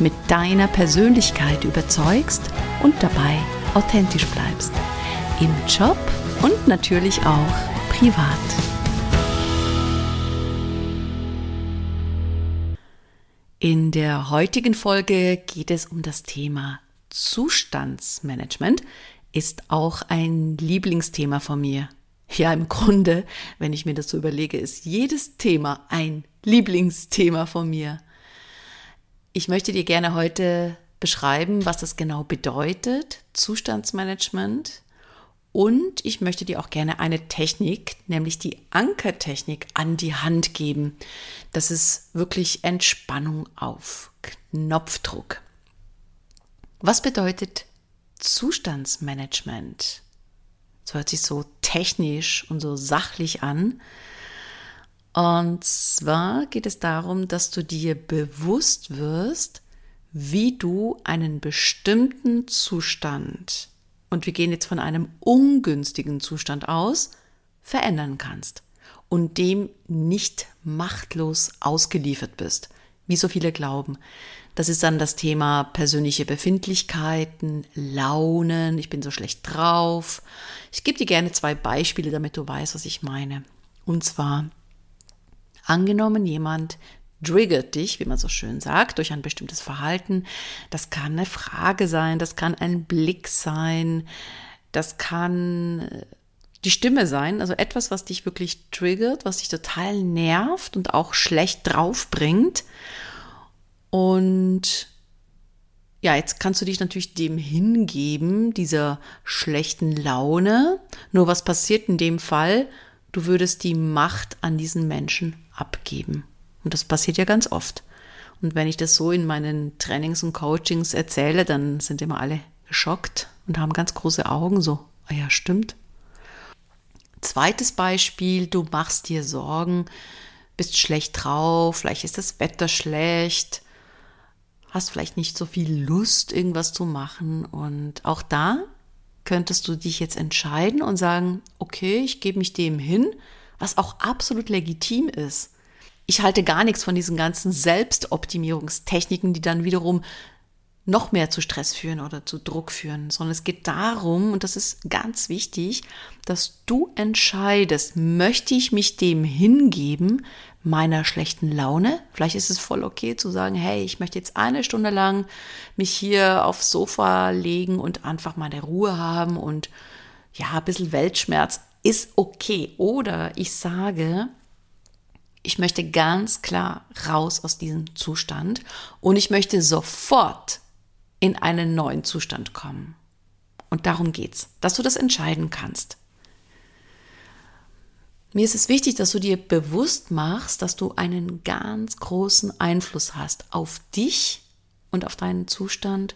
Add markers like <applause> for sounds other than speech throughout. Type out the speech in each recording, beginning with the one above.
mit deiner Persönlichkeit überzeugst und dabei authentisch bleibst. Im Job und natürlich auch privat. In der heutigen Folge geht es um das Thema Zustandsmanagement, ist auch ein Lieblingsthema von mir. Ja, im Grunde, wenn ich mir das so überlege, ist jedes Thema ein Lieblingsthema von mir. Ich möchte dir gerne heute beschreiben, was das genau bedeutet, Zustandsmanagement. Und ich möchte dir auch gerne eine Technik, nämlich die Ankertechnik, an die Hand geben. Das ist wirklich Entspannung auf Knopfdruck. Was bedeutet Zustandsmanagement? Das hört sich so technisch und so sachlich an. Und zwar geht es darum, dass du dir bewusst wirst, wie du einen bestimmten Zustand, und wir gehen jetzt von einem ungünstigen Zustand aus, verändern kannst und dem nicht machtlos ausgeliefert bist, wie so viele glauben. Das ist dann das Thema persönliche Befindlichkeiten, Launen, ich bin so schlecht drauf. Ich gebe dir gerne zwei Beispiele, damit du weißt, was ich meine. Und zwar Angenommen, jemand triggert dich, wie man so schön sagt, durch ein bestimmtes Verhalten. Das kann eine Frage sein, das kann ein Blick sein, das kann äh, die Stimme sein, also etwas, was dich wirklich triggert, was dich total nervt und auch schlecht drauf bringt. Und ja, jetzt kannst du dich natürlich dem hingeben, dieser schlechten Laune. Nur was passiert in dem Fall? Du würdest die Macht an diesen Menschen abgeben. Und das passiert ja ganz oft. Und wenn ich das so in meinen Trainings und Coachings erzähle, dann sind immer alle geschockt und haben ganz große Augen, so, ah ja, stimmt. Zweites Beispiel, du machst dir Sorgen, bist schlecht drauf, vielleicht ist das Wetter schlecht, hast vielleicht nicht so viel Lust, irgendwas zu machen. Und auch da könntest du dich jetzt entscheiden und sagen, okay, ich gebe mich dem hin, was auch absolut legitim ist. Ich halte gar nichts von diesen ganzen Selbstoptimierungstechniken, die dann wiederum noch mehr zu Stress führen oder zu Druck führen, sondern es geht darum, und das ist ganz wichtig, dass du entscheidest, möchte ich mich dem hingeben, meiner schlechten Laune? Vielleicht ist es voll okay zu sagen, hey, ich möchte jetzt eine Stunde lang mich hier aufs Sofa legen und einfach mal der Ruhe haben und ja, ein bisschen Weltschmerz ist okay. Oder ich sage, ich möchte ganz klar raus aus diesem Zustand und ich möchte sofort in einen neuen Zustand kommen. Und darum geht's, dass du das entscheiden kannst. Mir ist es wichtig, dass du dir bewusst machst, dass du einen ganz großen Einfluss hast auf dich und auf deinen Zustand.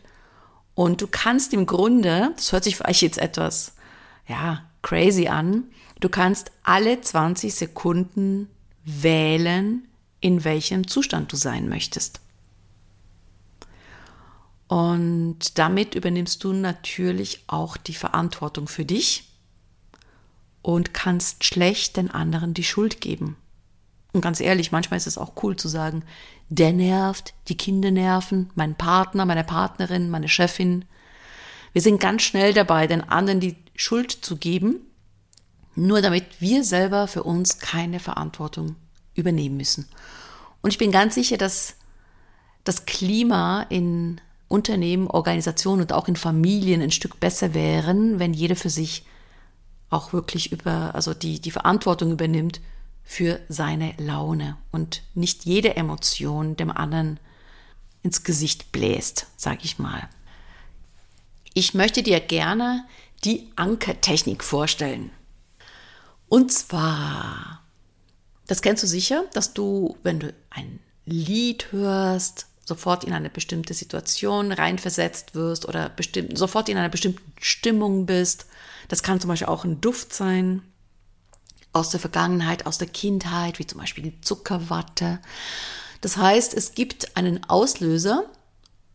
Und du kannst im Grunde, das hört sich für euch jetzt etwas, ja, crazy an, du kannst alle 20 Sekunden wählen, in welchem Zustand du sein möchtest. Und damit übernimmst du natürlich auch die Verantwortung für dich und kannst schlecht den anderen die Schuld geben. Und ganz ehrlich, manchmal ist es auch cool zu sagen, der nervt, die Kinder nerven, mein Partner, meine Partnerin, meine Chefin. Wir sind ganz schnell dabei, den anderen die Schuld zu geben, nur damit wir selber für uns keine Verantwortung übernehmen müssen. Und ich bin ganz sicher, dass das Klima in Unternehmen, Organisationen und auch in Familien ein Stück besser wären, wenn jeder für sich auch wirklich über, also die, die Verantwortung übernimmt für seine Laune und nicht jede Emotion dem anderen ins Gesicht bläst, sag ich mal. Ich möchte dir gerne die Ankertechnik vorstellen. Und zwar, das kennst du sicher, dass du, wenn du ein Lied hörst, sofort in eine bestimmte Situation reinversetzt wirst oder bestimmt, sofort in einer bestimmten Stimmung bist. Das kann zum Beispiel auch ein Duft sein aus der Vergangenheit, aus der Kindheit, wie zum Beispiel Zuckerwatte. Das heißt, es gibt einen Auslöser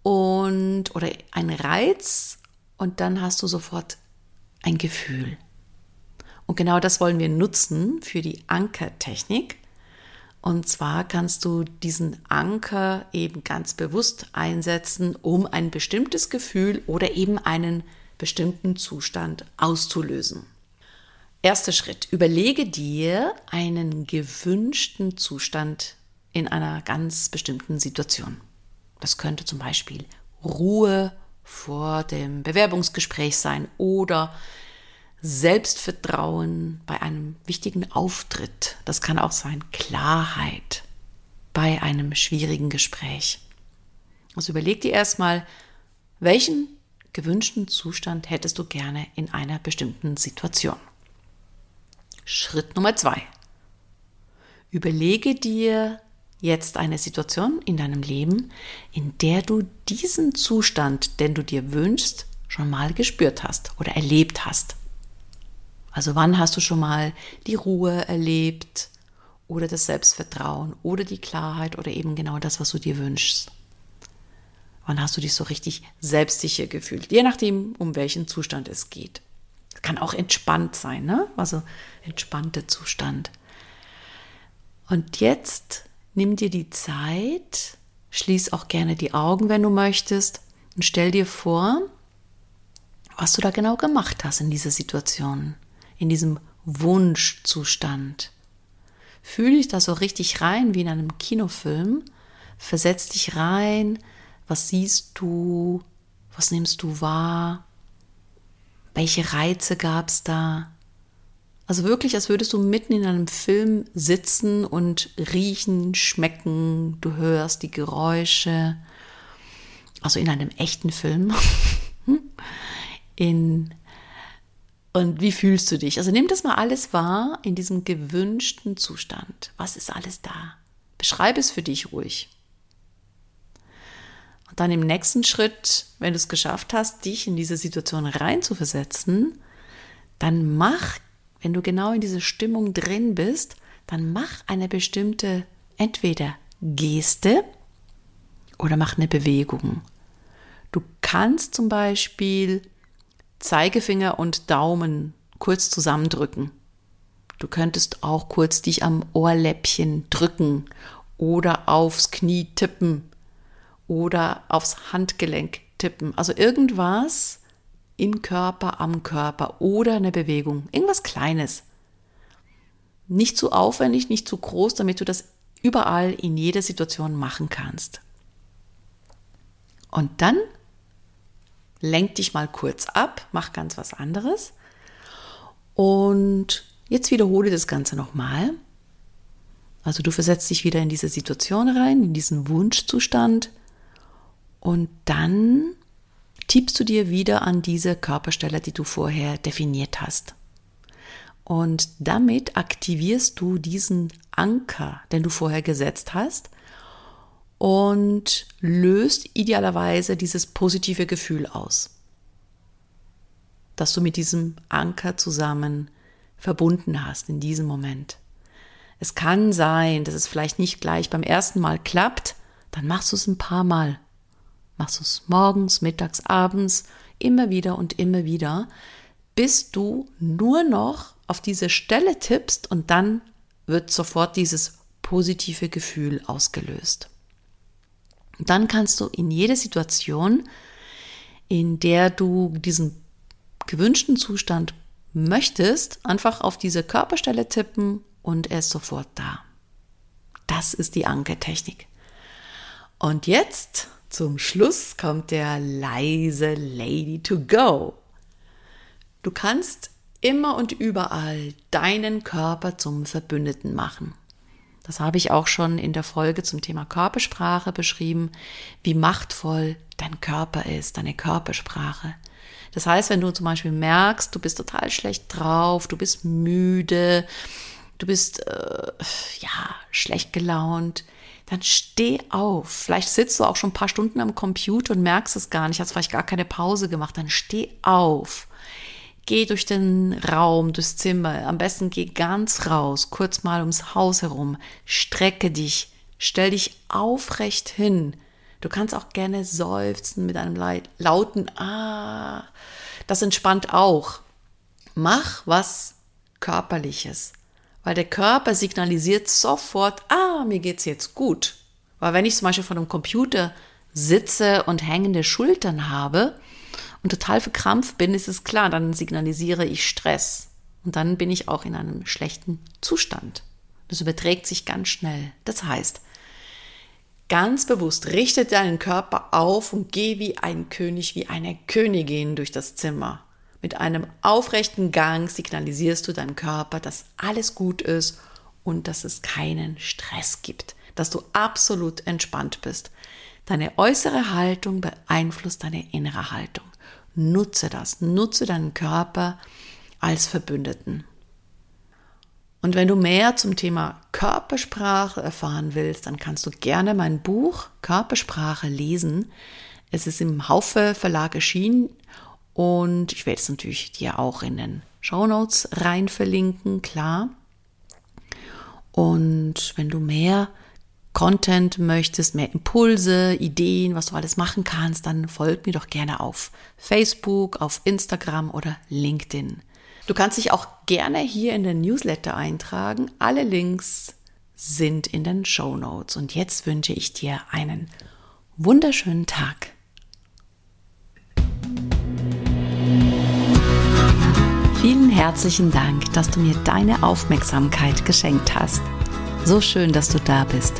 und oder einen Reiz und dann hast du sofort ein Gefühl. Und genau das wollen wir nutzen für die Ankertechnik. Und zwar kannst du diesen Anker eben ganz bewusst einsetzen, um ein bestimmtes Gefühl oder eben einen bestimmten Zustand auszulösen. Erster Schritt. Überlege dir einen gewünschten Zustand in einer ganz bestimmten Situation. Das könnte zum Beispiel Ruhe vor dem Bewerbungsgespräch sein oder Selbstvertrauen bei einem wichtigen Auftritt. Das kann auch sein Klarheit bei einem schwierigen Gespräch. Also überleg dir erstmal, welchen gewünschten Zustand hättest du gerne in einer bestimmten Situation. Schritt Nummer zwei. Überlege dir jetzt eine Situation in deinem Leben, in der du diesen Zustand, den du dir wünschst, schon mal gespürt hast oder erlebt hast. Also wann hast du schon mal die Ruhe erlebt oder das Selbstvertrauen oder die Klarheit oder eben genau das, was du dir wünschst? Wann hast du dich so richtig selbstsicher gefühlt? Je nachdem, um welchen Zustand es geht. Es kann auch entspannt sein, ne? Also entspannter Zustand. Und jetzt nimm dir die Zeit, schließ auch gerne die Augen, wenn du möchtest, und stell dir vor, was du da genau gemacht hast in dieser Situation in diesem Wunschzustand. Fühl dich da so richtig rein wie in einem Kinofilm. Versetz dich rein. Was siehst du? Was nimmst du wahr? Welche Reize gab es da? Also wirklich, als würdest du mitten in einem Film sitzen und riechen, schmecken, du hörst die Geräusche. Also in einem echten Film. <laughs> in und wie fühlst du dich? Also nimm das mal alles wahr in diesem gewünschten Zustand. Was ist alles da? Beschreibe es für dich ruhig. Und dann im nächsten Schritt, wenn du es geschafft hast, dich in diese Situation reinzuversetzen, dann mach, wenn du genau in dieser Stimmung drin bist, dann mach eine bestimmte entweder Geste oder mach eine Bewegung. Du kannst zum Beispiel Zeigefinger und Daumen kurz zusammendrücken. Du könntest auch kurz dich am Ohrläppchen drücken oder aufs Knie tippen oder aufs Handgelenk tippen. Also irgendwas im Körper, am Körper oder eine Bewegung. Irgendwas Kleines. Nicht zu aufwendig, nicht zu groß, damit du das überall in jeder Situation machen kannst. Und dann lenk dich mal kurz ab, mach ganz was anderes. Und jetzt wiederhole das Ganze nochmal. Also du versetzt dich wieder in diese Situation rein, in diesen Wunschzustand und dann tippst du dir wieder an diese Körperstelle, die du vorher definiert hast. Und damit aktivierst du diesen Anker, den du vorher gesetzt hast und löst idealerweise dieses positive Gefühl aus, dass du mit diesem Anker zusammen verbunden hast in diesem Moment. Es kann sein, dass es vielleicht nicht gleich beim ersten Mal klappt, dann machst du es ein paar Mal. Machst du es morgens, mittags, abends, immer wieder und immer wieder, bis du nur noch auf diese Stelle tippst und dann wird sofort dieses positive Gefühl ausgelöst. Dann kannst du in jeder Situation, in der du diesen gewünschten Zustand möchtest, einfach auf diese Körperstelle tippen und er ist sofort da. Das ist die Ankertechnik. Und jetzt zum Schluss kommt der leise Lady to go. Du kannst immer und überall deinen Körper zum Verbündeten machen. Das habe ich auch schon in der Folge zum Thema Körpersprache beschrieben, wie machtvoll dein Körper ist, deine Körpersprache. Das heißt, wenn du zum Beispiel merkst, du bist total schlecht drauf, du bist müde, du bist äh, ja schlecht gelaunt, dann steh auf. Vielleicht sitzt du auch schon ein paar Stunden am Computer und merkst es gar nicht, hast vielleicht gar keine Pause gemacht. Dann steh auf. Geh durch den Raum, durchs Zimmer. Am besten geh ganz raus, kurz mal ums Haus herum. Strecke dich. Stell dich aufrecht hin. Du kannst auch gerne seufzen mit einem lauten Ah. Das entspannt auch. Mach was Körperliches. Weil der Körper signalisiert sofort, ah, mir geht's jetzt gut. Weil wenn ich zum Beispiel vor einem Computer sitze und hängende Schultern habe, und total verkrampft bin, ist es klar, dann signalisiere ich Stress. Und dann bin ich auch in einem schlechten Zustand. Das überträgt sich ganz schnell. Das heißt, ganz bewusst richte deinen Körper auf und geh wie ein König, wie eine Königin durch das Zimmer. Mit einem aufrechten Gang signalisierst du deinem Körper, dass alles gut ist und dass es keinen Stress gibt, dass du absolut entspannt bist. Deine äußere Haltung beeinflusst deine innere Haltung. Nutze das, nutze deinen Körper als Verbündeten. Und wenn du mehr zum Thema Körpersprache erfahren willst, dann kannst du gerne mein Buch Körpersprache lesen. Es ist im Haufe Verlag erschienen und ich werde es natürlich dir auch in den Show Notes rein verlinken, klar. Und wenn du mehr Content möchtest, mehr Impulse, Ideen, was du alles machen kannst, dann folg mir doch gerne auf Facebook, auf Instagram oder LinkedIn. Du kannst dich auch gerne hier in den Newsletter eintragen. Alle Links sind in den Show Notes. Und jetzt wünsche ich dir einen wunderschönen Tag. Vielen herzlichen Dank, dass du mir deine Aufmerksamkeit geschenkt hast. So schön, dass du da bist.